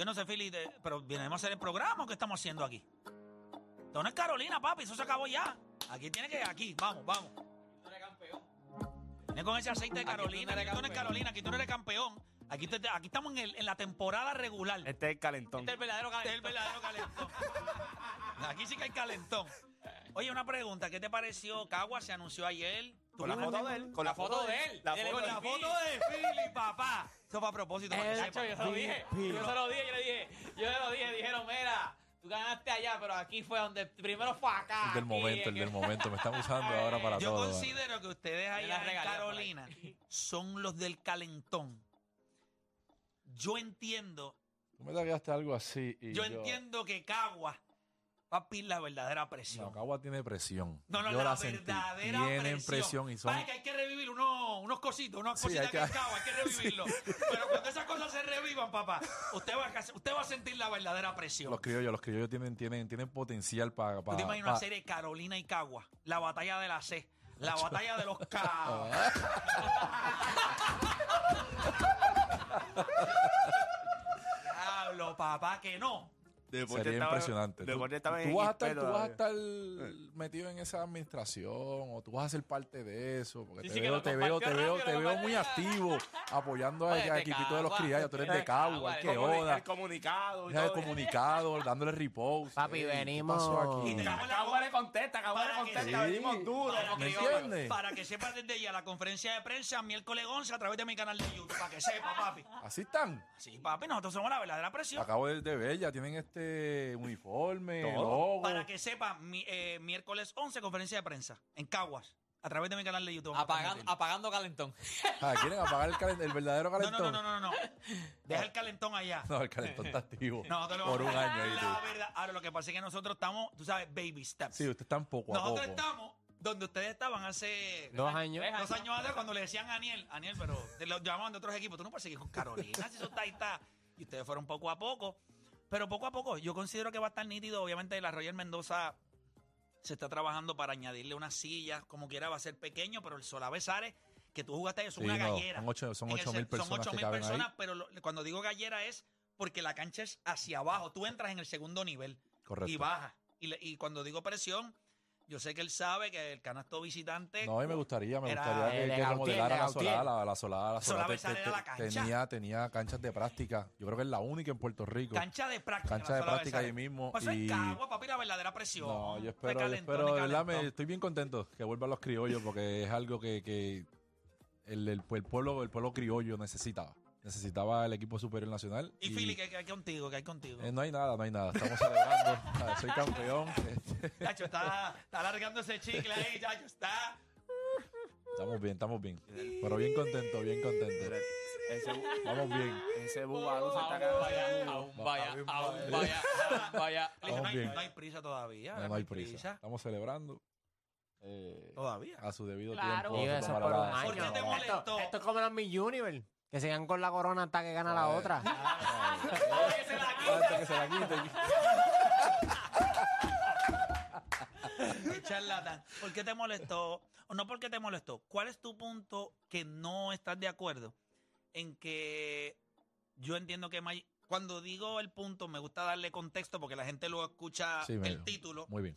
Yo no sé, Philly, de- pero venimos a hacer el programa o qué estamos haciendo aquí. Esto no es Carolina, papi, eso se acabó ya. Aquí tiene que, aquí, vamos, vamos. Viene con ese aceite de Aquí tú no Carolina, eres aquí tú no eres campeón. Carolina, aquí tú no eres campeón. Aquí, te- aquí estamos en, el- en la temporada regular. Este es el calentón. Este es el verdadero calentón. Este es el verdadero calentón. Aquí sí que hay calentón. Oye, una pregunta, ¿qué te pareció? Cagua se anunció ayer. ¿Tú Con la foto de él. Con la foto de él. La Con foto la foto de Philly, papá. Eso fue a propósito. para que El- sepa. Yo se lo dije, yo se lo dije, yo le dije, yo se lo dije, dijeron, mira, tú ganaste allá, pero aquí fue donde primero fue acá. El del aquí, momento, el del momento. Me están usando ahora para Yo todo. considero que ustedes allá en Carolina son los del calentón. Yo entiendo, Tú me tagueaste algo así. Y yo entiendo que Cagua va a pedir la verdadera presión. No, Cagua tiene presión. No, no, Yo la, la sentí. verdadera Tienen presión. presión y son. Vaya que hay que revivir unos, unos cositos, unas Sí, cositas hay que que- hay Cagua, hay que revivirlo. Pero cuando esas cosas se revivan, papá, usted va a, usted va a sentir la verdadera presión. Los criollos, los criollos tienen, tienen, tienen potencial para. ¿Tú te imaginas una serie Carolina y Cagua? La batalla de la C. La batalla de los Caguas. Diablo, papá, que no. Deporte Sería estaba- impresionante. Tú, Deporte estaba tú en vas a estar, tú vas a todavía. estar metido en esa administración o tú vas a ser parte de eso. Porque Sí, te, sí, veo, te veo, te veo, te veo muy activo apoyando al equipito de los criados. Tú eres de Cagua, que joda. El comunicado. y Ya el todo. comunicado, dándole repost. Papi, Ey, ¿qué venimos- Y Cagua le contesta, Cagua le contesta. sí. Venimos duros. Para ¿Me que, entiendes? para que sepa desde ya la conferencia de prensa miércoles 11 a través de mi canal de YouTube. Para que sepa, papi. Así están. Sí, papi, nosotros somos la verdadera presión. Acabo de ver, ya tienen este uniforme, Todo. logo. Para que sepa, mi- eh, miércoles 11, conferencia de prensa en Caguas, a través de mi canal de YouTube. Apagando, apagando calentón. Ah, ¿Quieren apagar el, calen- el verdadero No, no, calentón? no, no, no, no. Deja el calentón allá. No, el calentón está activo. Lo por un vamos a- año ahí. La tú. verdad, ahora lo que pasa es que nosotros estamos, tú sabes, baby steps. Sí, ustedes están poco a nosotros poco. estamos donde ustedes estaban hace Dos años. Tres dos años atrás cuando le decían a Aniel, Aniel, pero te lo llamaban de otros equipos. Tú no puedes seguir con Carolina, si eso está ahí está. Y ustedes fueron poco a poco. Pero poco a poco, yo considero que va a estar nítido. Obviamente, la Royal Mendoza se está trabajando para añadirle unas sillas, como quiera, va a ser pequeño, pero el Solave Sare, que tú jugaste, es Sí, una no, gallera. son ocho, son En el ocho mil cen- personas Son ocho que mil caben personas, ahí. pero lo- cuando digo gallera es porque la cancha es hacia abajo. Tú entras en el segundo nivel Correcto. y bajas. Y, le- y cuando digo presión, yo sé que él sabe que el canasto visitante. No, y me gustaría, me Era gustaría que, que remodelara de la solar, la, la solar, la era la cancha. tenía, tenía canchas de práctica. Yo creo que es la única en Puerto Rico. Cancha de práctica. Cancha de práctica ahí mismo, Pues y- es Cagua, papi, la verdadera presión. No, yo espero, yo calentón espero, y de verdad, me, estoy bien contento que vuelvan los criollos porque es algo que, que el, el- el pueblo, el pueblo criollo necesitaba. Necesitaba el equipo superior nacional. Y Philly, que hay contigo? que hay contigo? eh, no hay nada, no hay nada. Estamos celebrando. Ah, Soy campeón. Chacho, está, está alargando ese chicle ahí, chacho, está. Estamos bien, estamos bien. Pero bien contento, bien contento. Ese, Vamos bien. ese bubalú se está Aún quedando. vaya, aún vaya, aún vaya, vaya. No, Vamos hay, bien. no hay prisa todavía. No, no hay prisa. Estamos celebrando. eh, Todavía. a su debido Claro. tiempo. Eso tomará por un la- año. ¿Por qué te Esto- molestó? Esto, es como las Miss Universe, que sigan con la corona hasta que gana la otra. Que se la quite. Qué charlatán. ¿Por qué te molestó? O no porque te molestó. ¿Cuál es tu punto que no estás de acuerdo? En que yo entiendo que May- cuando digo el punto me gusta darle contexto porque la gente luego escucha Sí, el título. Muy bien.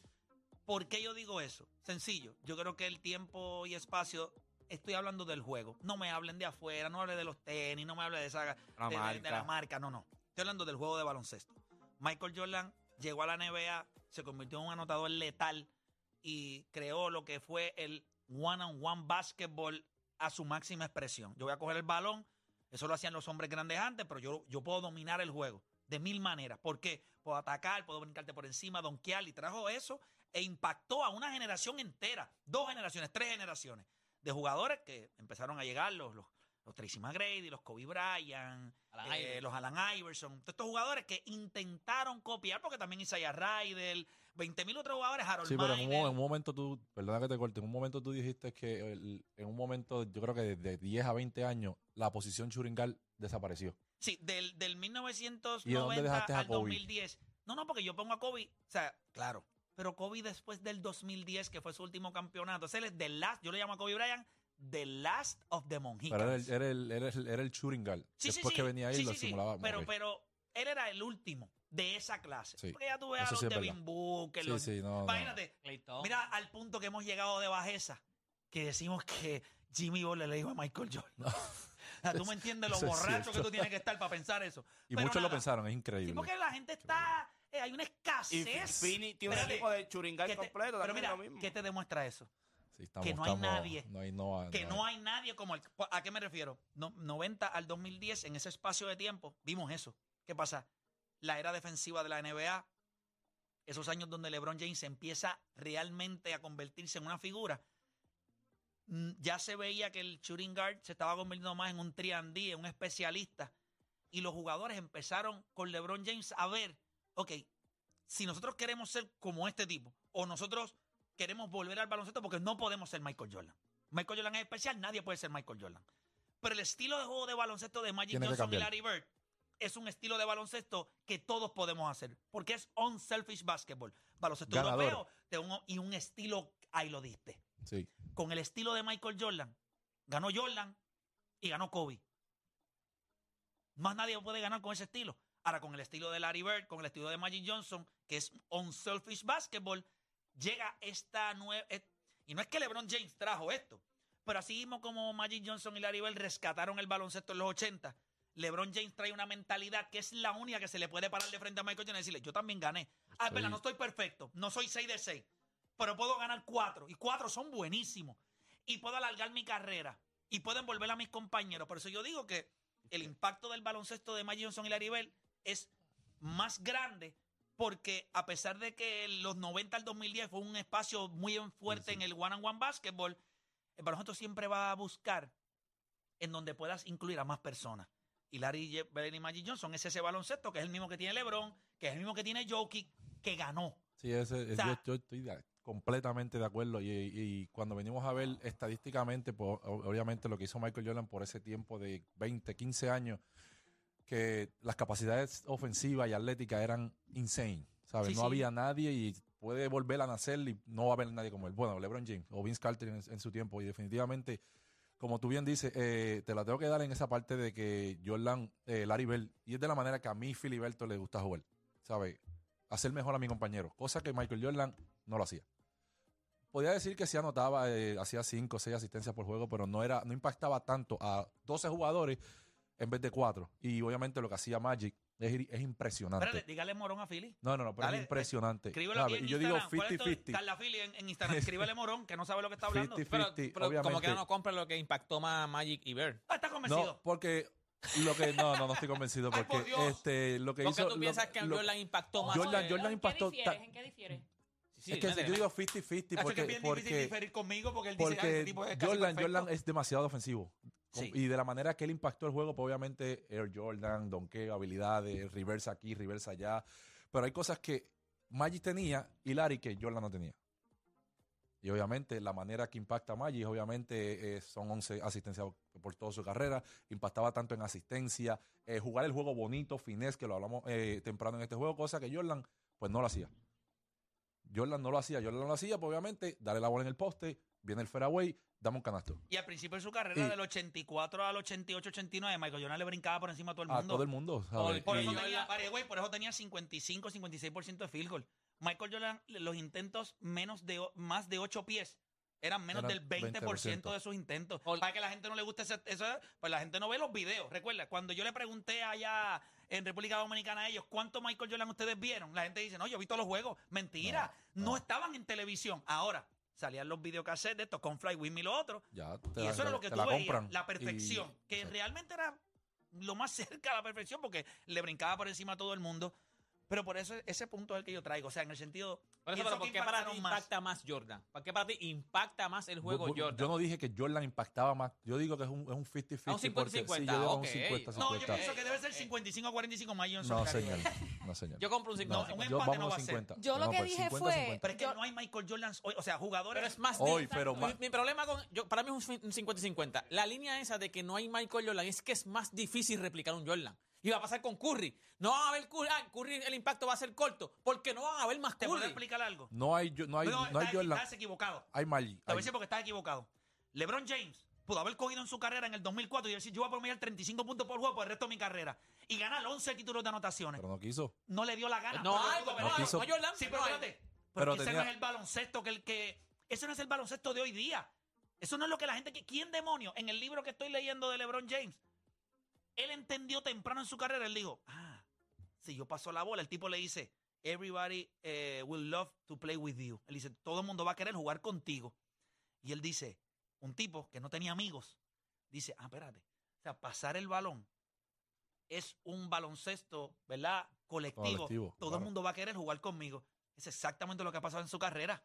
¿Por qué yo digo eso? Sencillo. Yo creo que el tiempo y espacio, estoy hablando del juego. No me hablen de afuera, no hable de los tenis, no me hable de esa La de, marca. la marca, no, no. Estoy hablando del juego de baloncesto. Michael Jordan llegó a la NBA, se convirtió en un anotador letal y creó lo que fue el one-on-one basketball a su máxima expresión. Yo voy a coger el balón, eso lo hacían los hombres grandes antes, pero yo, yo puedo dominar el juego de mil maneras. ¿Por qué? Puedo atacar, puedo brincarte por encima, donkear, y trajo eso e impactó a una generación entera, dos generaciones, tres generaciones de jugadores que empezaron a llegar, los, los, los Tracy McGrady, los Kobe Bryant, Alan eh, los Alan Iverson, todos estos jugadores que intentaron copiar, porque también Isaiah Ryder, 20 mil otros jugadores, Harold Sí, pero en un, en momento tú, perdona que te corte, en un momento tú dijiste que el- en un momento, yo creo que de 10 a 20 años, la posición Churingal desapareció. Sí, del, del ¿Y dónde 1990 dejaste a al Kobe? 2010. No, no, porque yo pongo a Kobe, o sea, claro. Pero Kobe después del 2010, que fue su último campeonato, ese es the last, yo le llamo a Kobe Bryant, the last of the Mohicans. Pero era el, era el, era el, era el Churingal. Sí, sí, Después sí, que venía ahí sí, lo sí, sí. simulaba. Pero, pero él era el último de esa clase. Sí, Porque ya tú ves a los sí Devin Booker, Sí, los- sí, no, no. Imagínate, Thompson. mira al punto que hemos llegado de bajeza, que decimos que Jimmy Butler le dijo a Michael Jordan. O sea, tú me entiendes lo es borracho que tú tienes que estar para pensar eso. Y Pero muchos lo pensaron, es Sí, increíble. porque la gente está... eh, hay una Y escasez. Fini tiene un Espérate, equipo de churingal que te- completo, pero también mira, es lo mismo. ¿qué te demuestra eso? Sí, estamos- que no hay estamos- nadie. No hay, no, que no no hay nadie como el... ¿A qué me refiero? No- 90 al 2010, en ese espacio de tiempo, vimos eso. ¿Qué pasa? La era defensiva de la NBA, esos años donde LeBron James empieza realmente a convertirse en una figura, mm, ya se veía que el shooting guard se estaba convirtiendo más en un 3D, en un especialista, y los jugadores empezaron con LeBron James a ver, ok, si nosotros queremos ser como este tipo, o nosotros queremos volver al baloncesto porque no podemos ser Michael Jordan. Michael Jordan es especial, nadie puede ser Michael Jordan. Pero el estilo de juego de baloncesto de Magic Johnson y. Larry Bird es un estilo de baloncesto que todos podemos hacer, porque es unselfish basketball. Baloncesto Ganador. europeo de un- y un estilo, ahí lo diste. Sí. Con el estilo de Michael Jordan, ganó Jordan y ganó Kobe. Más nadie puede ganar con ese estilo. Ahora, con el estilo de Larry Bird, con el estilo de Magic Johnson, que es unselfish basketball, llega esta nueva. Y no es que LeBron James trajo esto, pero así mismo como Magic Johnson y Larry Bird rescataron el baloncesto en los 80, LeBron James trae una mentalidad que es la única que se le puede parar de frente a Michael Jordan y decirle: Yo también gané. Ah, es Estoy- verdad, no estoy perfecto, no soy 6 de 6, pero puedo ganar 4. Y 4 son buenísimos. Y puedo alargar mi carrera. Y puedo envolver a mis compañeros. Por eso yo digo que el impacto del baloncesto de Magic Johnson y Larry Bird es más grande porque a pesar de que los 90 al 2010 fue un espacio muy fuerte Sí, sí. en el one on one basketball, el baloncesto siempre va a buscar en donde puedas incluir a más personas. Y Larry Bird y Magic Johnson es ese baloncesto que es el mismo que tiene LeBron, que es el mismo que tiene Jokic, que ganó. Sí, ese, es- O sea- yo, yo estoy completamente de acuerdo. Y, y cuando venimos a ver estadísticamente, pues, obviamente lo que hizo Michael Jordan por ese tiempo de 20, 15 años, que las capacidades ofensivas y atléticas eran insane. ¿sabes? Sí, no sí. había nadie y puede volver a nacer y no va a haber nadie como él. Bueno, LeBron James o Vince Carter en, en su tiempo. Y definitivamente, como tú bien dices, eh, te la tengo que dar en esa parte de que Jordan, eh, Larry Bell, y es de la manera que a mí, Filiberto, le gusta jugar. ¿Sabes? Hacer mejor a mi compañero. Cosa que Michael Jordan no lo hacía. Podía decir que sí anotaba, eh, hacía 5 o 6 asistencias por juego, pero no, era, no impactaba tanto a 12 jugadores en vez de 4. Y obviamente lo que hacía Magic es, es impresionante. Espérate, dígale morón a Philly. No, no, no, pero Dale, es impresionante. Escríbelo aquí en Y yo digo Instagram. ¿Cuál es tu- 50-50. Carla Philly en, en Instagram. Escríbele morón, que no sabe lo que está hablando. 50-50, Pero, pero como obviamente. que no compra lo que impactó más Magic y Bird. Ah, está convencido. No, porque lo que no, no, no estoy convencido Ay, porque por Dios. este lo que Porque hizo tú lo- piensas que lo- Jordan impactó más. Jordan- Jordan ¿En impactó qué difieres? ¿En qué difieres? Sí, es que métele. yo digo 50-50 Eso es que porque, es bien difícil porque, diferir conmigo porque él dice, "Ay, ese porque tipo es Jordan, perfecto". Jordan es demasiado ofensivo. Sí. Y de la manera que él impactó el juego, pues obviamente Air Jordan, donkeo, habilidades, reversa aquí, reversa allá. Pero hay cosas que Magic tenía y Larry que Jordan no tenía. Y obviamente la manera que impacta a Magic, obviamente eh, son 11 asistencias por toda su carrera. Impactaba tanto en asistencia, eh, jugar el juego bonito, finés, que lo hablamos eh, temprano en este juego, cosa que Jordan pues no lo hacía. Jordan no lo hacía, Jordan no lo hacía, pues obviamente, darle la bola en el poste, viene el fairway, dame un canasto. Y al principio de su carrera, Y- del 84 al 88, 89, Michael Jordan le brincaba por encima a todo el A mundo. todo el mundo. Por Y- eso tenía, por eso tenía 55, 56% de field goal. Michael Jordan, los intentos menos de, más de 8 pies. Eran menos Eran del 20%, 20%. de sus intentos. Para que la gente no le guste ese- eso, pues la gente no ve los videos. Recuerda, cuando yo le pregunté allá en República Dominicana a ellos, ¿cuánto Michael Jordan ustedes vieron? La gente dice, no, yo vi todos los juegos. Mentira, no, no. estaban en televisión. Ahora, salían los videocassettes de estos con Fly With Me y lo otro. ya te Y la- eso era lo que tú la veías, compran. la perfección, Y- que Exacto. realmente era lo más cerca a la perfección porque le brincaba por encima a todo el mundo. Pero por eso ese punto es el que yo traigo. O sea, en el sentido. Por eso, pero ¿por que qué para ti impacta más Jordan? ¿Por qué para ti impacta más el juego Jordan? Yo no dije que Jordan impactaba más. Yo digo que es un, es un 50-50. Ah, un 50-50, porque, sí, yo digo un ok. 50-50. No, yo pienso que debe ser 55 a 45 más Johnson. No, señor. No, señor. Yo compro un 50. No, un yo empate vamos no va a ser. 50. Yo lo No, que dije 50, fue- 50. Pero es que Yo- no hay Michael Jordan hoy. O sea, jugadores. Pero es más. Hoy, pero mi problema con. Yo, para mí es un 50-50. La línea esa de que no hay Michael Jordan es que es más difícil replicar un Jordan. Y va a pasar con Curry. No van a ver Curry. Ah, Curry el impacto va a ser corto. Porque no van a ver más ¿Te puedo Curry. explicar algo? No hay, yo- no hay, No, no hay estás, Jordan. estás equivocado. Hay Magic. Te voy a decir porque estás equivocado. LeBron James pudo haber cogido en su carrera en el 2004 y decir, yo voy a promediar 35 puntos por juego por el resto de mi carrera. y ganar 11 títulos de anotaciones. Pero no quiso. No le dio la gana. No Pero- hay, no hay, quiso- no Jordan. Sí, no pero espérate. Pero Porque ese tenía- no es el baloncesto que el que. Ese no es el baloncesto de hoy día. Eso no es lo que la gente. que- ¿Quién demonio? En el libro que estoy leyendo de LeBron James, él entendió temprano en su carrera. Él dijo: Ah, si yo paso la bola, el tipo le dice: Everybody eh, will love to play with you. Él dice: Todo el mundo va a querer jugar contigo. Y él dice: Un tipo que no tenía amigos, dice: Ah, espérate. O sea, pasar el balón es un baloncesto, ¿verdad? Colectivo. Colectivo, Todo claro. el mundo va a querer jugar conmigo. Es exactamente lo que ha pasado en su carrera.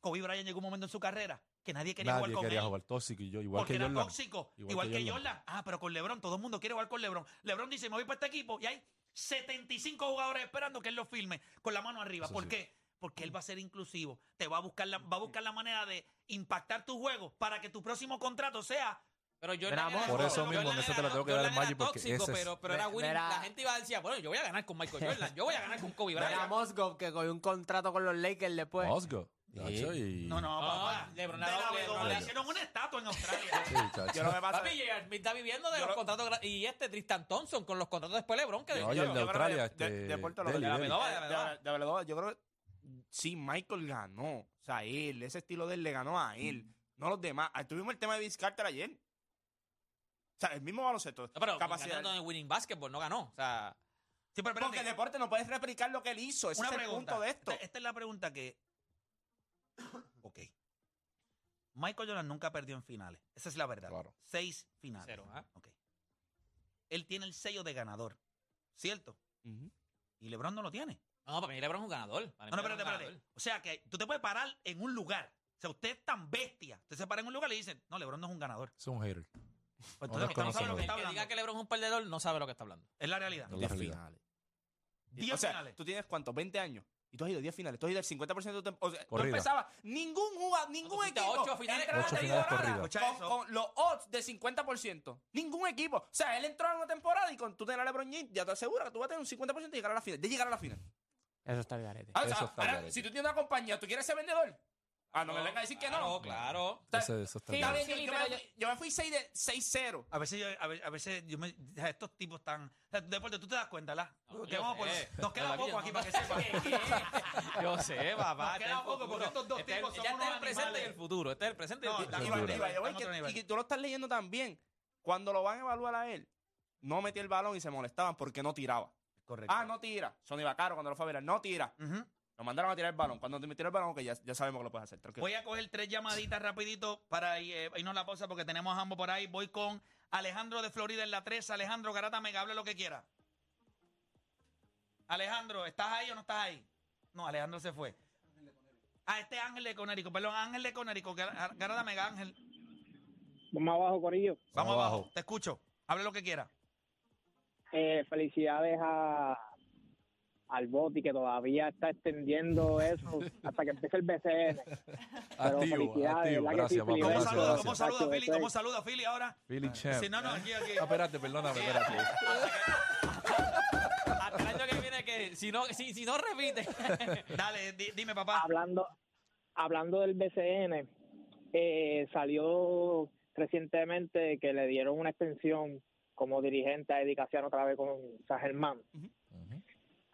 Kobe Bryant llegó un momento en su carrera que nadie quería Nadie jugar con quería él. jugar tóxico y yo, igual porque que era Jordan. tóxico, igual, Igual que, que Jordan. Jordan. Ah, pero con LeBron, todo el mundo quiere jugar con LeBron. LeBron dice, me voy para este equipo y hay 75 jugadores esperando que él lo filme con la mano arriba. Eso ¿Por sí. qué? Porque él va a ser inclusivo. Te va a buscar la, va a buscar la manera de impactar tu juego para que tu próximo contrato sea Pero Jordan era- Por eso Jordan mismo, en era- eso te lo tengo que dar Jordan Magic era porque tóxico, ese es- pero, pero era winning. La gente iba a decir, bueno, yo voy a ganar con Michael Jordan, yo voy a ganar con Kobe Era Bryant. Mosgov que cogió un contrato con los Lakers después. Chacho, y... No, no, No, papá. LeBron De la LeBron le hicieron una estatua en Australia. Sí, chacho. Yo lo que pasa Papi, J.R. Smith está viviendo de Yo los lo- contratos gra- y este Tristan Thompson con los contratos después LeBron que No, y yo- el de yo creo que Australia, de- de- este, de Puerto Rico, Deli, de la Deli. De de- de- de Medova, yo creo que sí, Michael ganó. O sea, él, ese estilo de él le ganó a él, no los demás. Ah, Tuvimos el tema de Vince Carter ayer. O sea, el mismo baloncesto. No, pero capacidad. ganando en winning basketball no ganó. O sea, Sí, pero espérate. Porque el deporte no puedes replicar lo que él hizo. Ese una es el pregunta. punto de esto. Esta, esta es la pregunta que. Ok. Michael Jordan nunca perdió en finales. Esa es la verdad. Claro. Seis finales. cero. ¿ah? Ok. Él tiene el sello de ganador. ¿Cierto? Y LeBron no lo tiene. No, para mí LeBron es un ganador. Para No, no, espérate, es espérate. O sea que tú te puedes parar en un lugar. O sea, usted es tan bestia. Usted se para en un lugar y le dicen, no, LeBron no es un ganador. Es un hater. Pues No entonces lo no sabe lo que está El que hablando. diga que LeBron es un perdedor no sabe lo que está hablando. Es la realidad. No la Diez realidad. finales. Diez o sea, finales. tú tienes cuántos, 20 años. Y tú has ido a 10 finales. Tú has ido al 50% de tu tiempo. O sea, tú Corrida. empezabas. Ningún jugador, ningún equipo. ocho finales Ocho temporada finales Con, con los odds de 50%. Ningún equipo. O sea, él entró a una temporada y con tú tener a LeBron James, ya te asegura que tú vas a tener un 50% de llegar a la final. De llegar a la final. Eso está el garete. Ah, o sea, Eso está ahora, garete. si tú tienes una compañía, ¿tú quieres ser vendedor? Ah, no, me vengas a decir que no. Claro, claro. O sea, Ese- eso está Sí, Está bien. sí, yo, pero yo me, fui- yo me fui 6 de 6-0. A veces, yo, a veces, a veces yo me, estos tipos están. O sea, deporte, tú te das cuenta, ¿la? No, Que yo vamos por- sé. nos queda poco aquí no- para que sepan. Yo sé, papá. Nos este queda es el poco, futuro. porque estos dos Este es- tipos son ya este es unos el presente y animales. el futuro. Este es el presente y el No, futuro. estamos Y, otro que- nivel. que tú lo estás leyendo también. Cuando lo van a evaluar a él, no metía el balón y se molestaban porque no tiraba. Correcto. Ah, no tira. Sony Bacaro cuando lo fue a ver, no tira. Ujú. Lo mandaron a tirar el balón. Cuando te metieron el balón, que ya, ya sabemos que lo puedes hacer. Tranquilo. Voy a coger tres llamaditas rapidito para eh, irnos a la pausa porque tenemos a ambos por ahí. Voy con Alejandro de Florida en la 3. Alejandro Garata Mega, hable lo que quiera. Alejandro, ¿estás ahí o no estás ahí? No, Alejandro se fue. Ah, este es Ángel de Conérico, perdón, Ángel de Conérico, Gar- Garata Mega, Ángel. Vamos abajo, Corillo. Vamos Vamos abajo. abajo. te escucho. Hable lo que quiera. Eh, felicidades a al Boti que todavía está extendiendo eso hasta que empiece el BCN. Pero Activo, felicidades, activo. ¿verdad que Gracias, sí, papá. ¿Cómo saluda? gracias. ¿Cómo saluda, Philly? ¿Cómo saluda, Philly, ahora? Philly Champ. Sí, no, no, aquí, aquí. Ah, espérate, perdóname, espérate. Hasta el año que viene que si no, si, si no repite. Dale, di- dime, papá. Hablando, hablando del BCN, eh, salió recientemente que le dieron una extensión como dirigente a Edicación otra vez con San Germán. Ujú.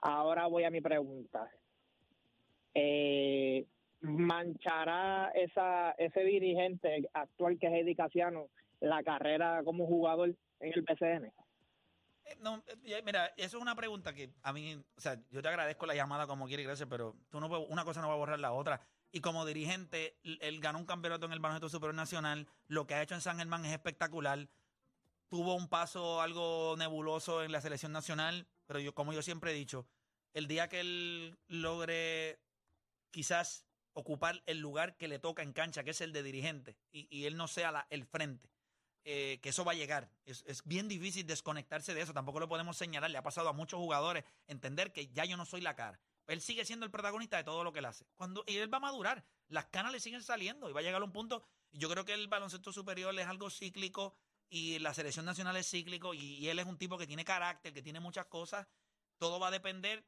Ahora voy a mi pregunta. Eh, ¿Manchará esa, ese dirigente actual que es Eddie Casiano la carrera como jugador en el BCN? Eh, No, eh, mira, eso es una pregunta que a mí, o sea, yo te agradezco la llamada como quiere, gracias, pero tú no una cosa no va a borrar la otra. Y como dirigente, él ganó un campeonato en el baloncesto superior nacional, lo que ha hecho en San Germán es espectacular. Tuvo un paso algo nebuloso en la selección nacional, pero yo, como yo siempre he dicho, el día que él logre quizás ocupar el lugar que le toca en cancha, que es el de dirigente, y, y él no sea el frente, eh, que eso va a llegar. Es, es bien difícil desconectarse de eso. Tampoco lo podemos señalar. Le ha pasado a muchos jugadores entender que ya yo no soy la cara. Él sigue siendo el protagonista de todo lo que él hace. Cuando, y él va a madurar. Las canas le siguen saliendo y va a llegar a un punto. Yo creo que el baloncesto superior es algo cíclico y la selección nacional es cíclico y, y él es un tipo que tiene carácter, que tiene muchas cosas. Todo va a depender,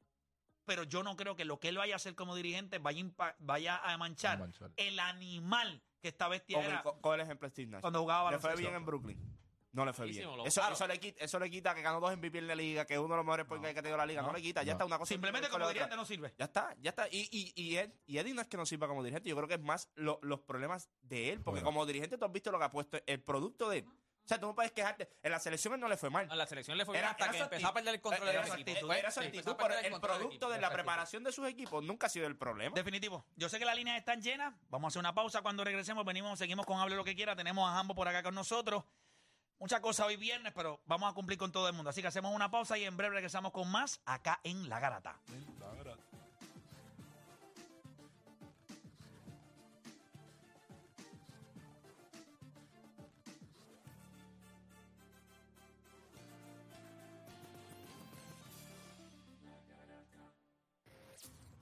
pero yo no creo que lo que él vaya a hacer como dirigente vaya, impa- vaya a manchar Manchar. el animal que esta bestia Con, era con- con el ejemplo de Steve Nash. cuando jugaba Le fue baloncesto. bien en Brooklyn. no le fue bien. Buenísimo, lo- Eso, le quita, eso le quita que ganó dos MVP en la liga, que es uno de los mejores point guard que ha tenido la liga. No, no, le quita, ya no. está una cosa. Simplemente con como otra. dirigente no sirve. Ya está, ya está. Y, y, y, Ed- y Eddie no es que no sirva como dirigente, yo creo que es más lo- los problemas de él, porque Bueno. como dirigente tú has visto lo que ha puesto, el producto de él. O sea, tú no puedes quejarte. En la selección él no le fue mal. A la selección le fue bien Era- hasta era que empezó a perder el control Era del equipo. actitud, era su actitud, pero el producto de la preparación de sus equipos nunca ha sido el problema. Definitivo. Yo sé que las líneas están llenas. Vamos a hacer una pausa. Cuando regresemos, venimos, seguimos con Hable lo que quiera. Tenemos a Jambo por acá con nosotros. Muchas cosas hoy viernes, pero vamos a cumplir con todo el mundo. Así que hacemos una pausa y en breve regresamos con más acá en La Garata.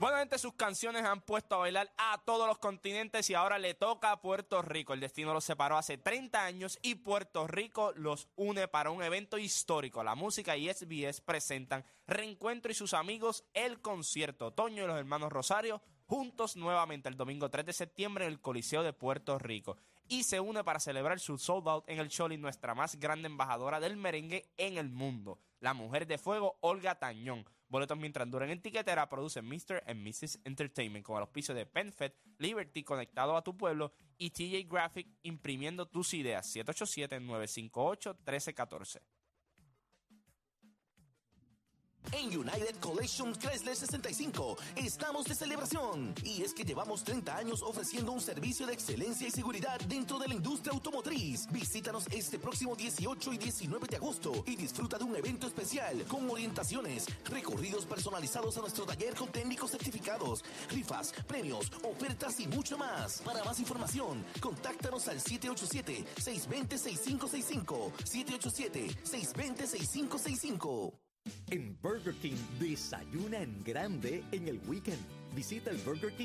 Bueno, gente, sus canciones han puesto a bailar a todos los continentes y ahora le toca a Puerto Rico. El destino los separó hace 30 años y Puerto Rico los une para un evento histórico. La música y SBS presentan Reencuentro y sus amigos El Concierto. Toño y los hermanos Rosario juntos nuevamente el domingo 3 de septiembre en el Coliseo de Puerto Rico. Y se une para celebrar su sold out en el Choli, nuestra más grande embajadora del merengue en el mundo, la mujer de fuego Olga Tañón. Boletos mientras duren en tiquetera producen Mr. and Mrs. Entertainment con el auspicio de PenFed, Liberty conectado a tu pueblo y TJ Graphic imprimiendo tus ideas. 787-958-1314. En United Collection Chrysler 65 estamos de celebración y es que llevamos 30 años ofreciendo un servicio de excelencia y seguridad dentro de la industria automotriz. Visítanos este próximo 18 y 19 de agosto y disfruta de un evento especial con orientaciones, recorridos personalizados a nuestro taller con técnicos certificados, rifas, premios, ofertas y mucho más. Para más información, contáctanos al 787-620-6565. 787-620-6565. En Burger King, desayuna en grande en el weekend. Visita el Burger King